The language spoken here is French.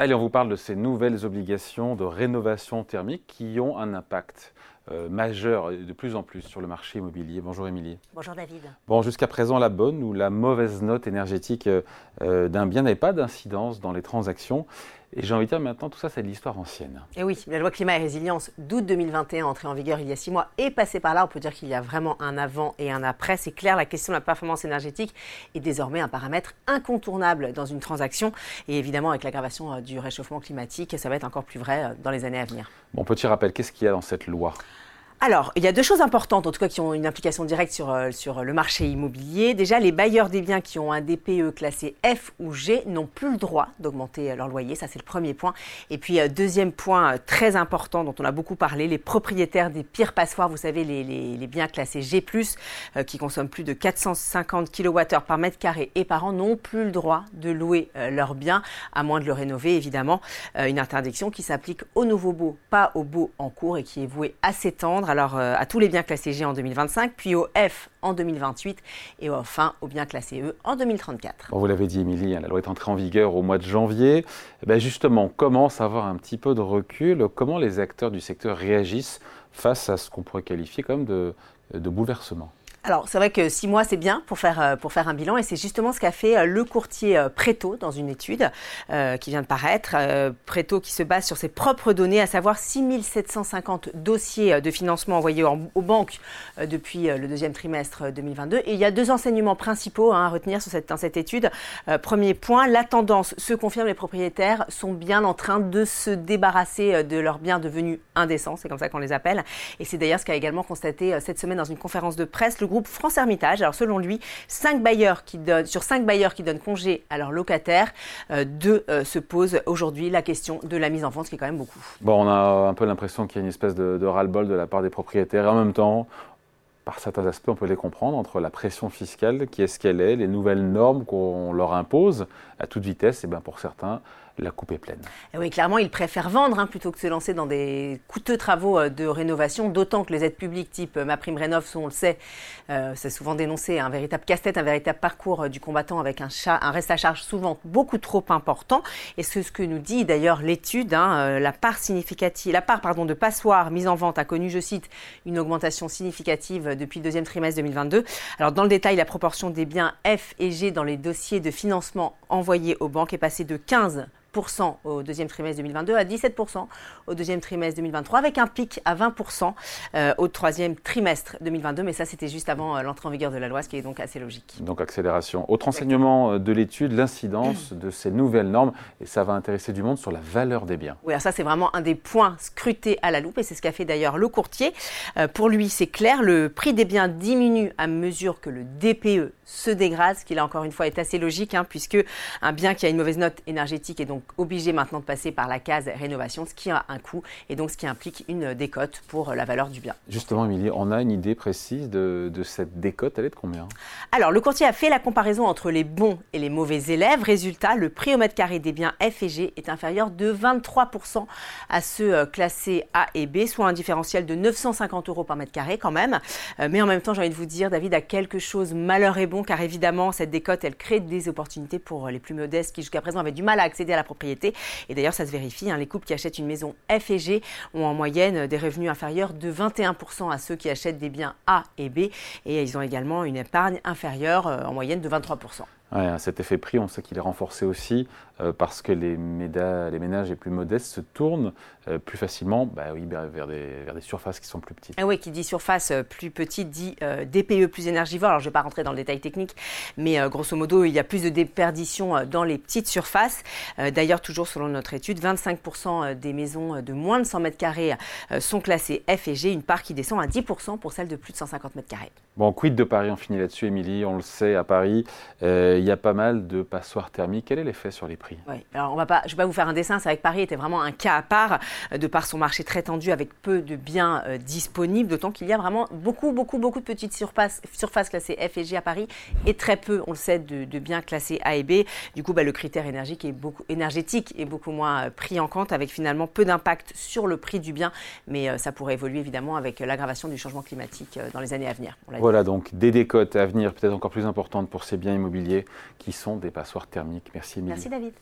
Allez, on vous parle de ces nouvelles obligations de rénovation thermique qui ont un impact euh, majeur de plus en plus sur le marché immobilier. Bonjour Émilie. Bonjour David. Bon, jusqu'à présent, la bonne ou la mauvaise note énergétique euh, euh, d'un bien n'avait pas d'incidence dans les transactions. Et j'ai envie de dire maintenant, tout ça, c'est de l'histoire ancienne. Et oui, la loi climat et résilience d'août 2021, entrée en vigueur il y a six mois, est passée par là. On peut dire qu'il y a vraiment un avant et un après. C'est clair, la question de la performance énergétique est désormais un paramètre incontournable dans une transaction. Et évidemment, avec l'aggravation euh, du réchauffement climatique, ça va être encore plus vrai euh, dans les années à venir. Bon, petit rappel, qu'est-ce qu'il y a dans cette loi? Alors, il y a deux choses importantes, en tout cas, qui ont une implication directe sur, euh, le marché immobilier. Déjà, les bailleurs des biens qui ont un DPE classé F ou G n'ont plus le droit d'augmenter euh, leur loyer. Ça, c'est le premier point. Et puis, euh, deuxième point très important dont on a beaucoup parlé, les propriétaires des pires passoires, vous savez, les, biens classés G, qui consomment plus de 450 kWh par mètre carré et par an, n'ont plus le droit de louer leurs biens, à moins de le rénover, évidemment. une interdiction qui s'applique aux nouveaux baux, pas aux baux en cours et qui est vouée à s'étendre alors euh, à tous les biens classés G en 2025, puis au F en 2028 et enfin aux biens classés E en 2034. vous l'avez dit, Émilie, hein, la loi est entrée en vigueur au mois de janvier. Eh ben justement, comment savoir un petit peu de recul? Comment les acteurs du secteur réagissent face à ce qu'on pourrait qualifier comme de bouleversement? Alors, c'est vrai que six mois, c'est bien pour faire, euh, pour faire un bilan. Et c'est justement ce qu'a fait euh, le courtier euh, Préto dans une étude qui vient de paraître. Préto qui se base sur ses propres données, à savoir 6750 dossiers de financement envoyés aux banques depuis le deuxième trimestre 2022. Et il y a deux enseignements principaux hein, à retenir sur cette, dans cette étude. premier point, la tendance se confirme. Les propriétaires sont bien en train de se débarrasser de leurs biens devenus indécents. C'est comme ça qu'on les appelle. Et c'est d'ailleurs ce qu'a également constaté cette semaine dans une conférence de presse le groupe France Hermitage. Alors selon lui, bailleurs qui donnent, sur 5 bailleurs qui donnent congé à leurs locataires, euh, deux euh, se pose aujourd'hui la question de la mise en vente, ce qui est quand même beaucoup. Bon, on a un peu l'impression qu'il y a une espèce de, de ras-le-bol de la part des propriétaires. Et en même temps, par certains aspects, on peut les comprendre, entre la pression fiscale, qui est ce qu'elle est, les nouvelles normes qu'on leur impose à toute vitesse, et bien pour certains, la coupe est pleine. Et oui, clairement, ils préfèrent vendre hein, plutôt que de se lancer dans des coûteux travaux euh, de rénovation, d'autant que les aides publiques type euh, MaPrimeRénov' sont, on le sait, euh, c'est souvent dénoncé, un véritable casse-tête, un véritable parcours du combattant avec un, un, reste à charge souvent beaucoup trop important. Et c'est ce que nous dit d'ailleurs l'étude, hein, la part significative, la part pardon, de passoires mises en vente a connu, je cite, une augmentation significative depuis le deuxième trimestre 2022. Alors dans le détail, la proportion des biens F et G dans les dossiers de financement envoyés aux banques est passée de 15 au deuxième trimestre 2022 à 17% au deuxième trimestre 2023 avec un pic à 20% euh, au troisième trimestre 2022. Mais ça, c'était juste avant euh, l'entrée en vigueur de la loi, ce qui est donc assez logique. Donc accélération. Autre enseignement euh, de l'étude, l'incidence de ces nouvelles normes. Et ça va intéresser du monde sur la valeur des biens. Oui, alors ça, c'est vraiment un des points scrutés à la loupe. Et c'est ce qu'a fait d'ailleurs le courtier. pour lui, c'est clair, le prix des biens diminue à mesure que le DPE se dégrade, ce qui là encore une fois est assez logique, hein, puisque un bien qui a une mauvaise note énergétique est donc obligé maintenant de passer par la case rénovation, ce qui a un coût et donc ce qui implique une décote pour la valeur du bien. Justement, Émilie, on a une idée précise de, cette décote, elle est de combien? Alors, le courtier a fait la comparaison entre les bons et les mauvais élèves. Résultat, le prix au mètre carré des biens F et G est inférieur de 23% à ceux euh, classés A et B, soit un différentiel de 950 euros par mètre carré quand même. Euh, mais en même temps, j'ai envie de vous dire, David a quelque chose malheur et bon, car évidemment, cette décote, elle crée des opportunités pour les plus modestes qui jusqu'à présent avaient du mal à accéder à la propriété. Et d'ailleurs, ça se vérifie, hein, les couples qui achètent une maison F et G ont en moyenne des revenus inférieurs de 21% à ceux qui achètent des biens A et B. Et ils ont également une épargne inférieure euh, en moyenne de 23%. Ouais, cet effet prix, on sait qu'il est renforcé aussi euh, parce que les, les, ménages les plus modestes se tournent euh, plus facilement bah oui, vers, des, vers, des, surfaces qui sont plus petites. Ah oui, qui dit surface euh, plus petite dit DPE plus énergivore. Alors je ne vais pas rentrer dans le détail technique, mais grosso modo, il y a plus de déperdition dans les petites surfaces. D'ailleurs, toujours selon notre étude, 25% des maisons de moins de 100 mètres carrés sont classées F et G, une part qui descend à 10% pour celles de plus de 150 mètres carrés. Bon, quid de Paris On finit là-dessus, Émilie? On le sait, à Paris, il y a pas mal de passoires thermiques. Quel est l'effet sur les prix? Oui, alors on va pas, je ne vais pas vous faire un dessin, c'est vrai que Paris était vraiment un cas à part, euh, de par son marché très tendu avec peu de biens euh, disponibles, d'autant qu'il y a vraiment beaucoup, beaucoup, beaucoup de petites surfaces, surfaces classées F et G à Paris et très peu, on le sait, de, biens classés A et B. Du coup, bah, le critère énergique est beaucoup, énergétique est beaucoup moins euh, pris en compte, avec finalement peu d'impact sur le prix du bien, mais ça pourrait évoluer évidemment avec l'aggravation du changement climatique dans les années à venir. Voilà, donc des décotes à venir peut-être encore plus importantes pour ces biens immobiliers qui sont des passoires thermiques. Merci Émilie. Merci David.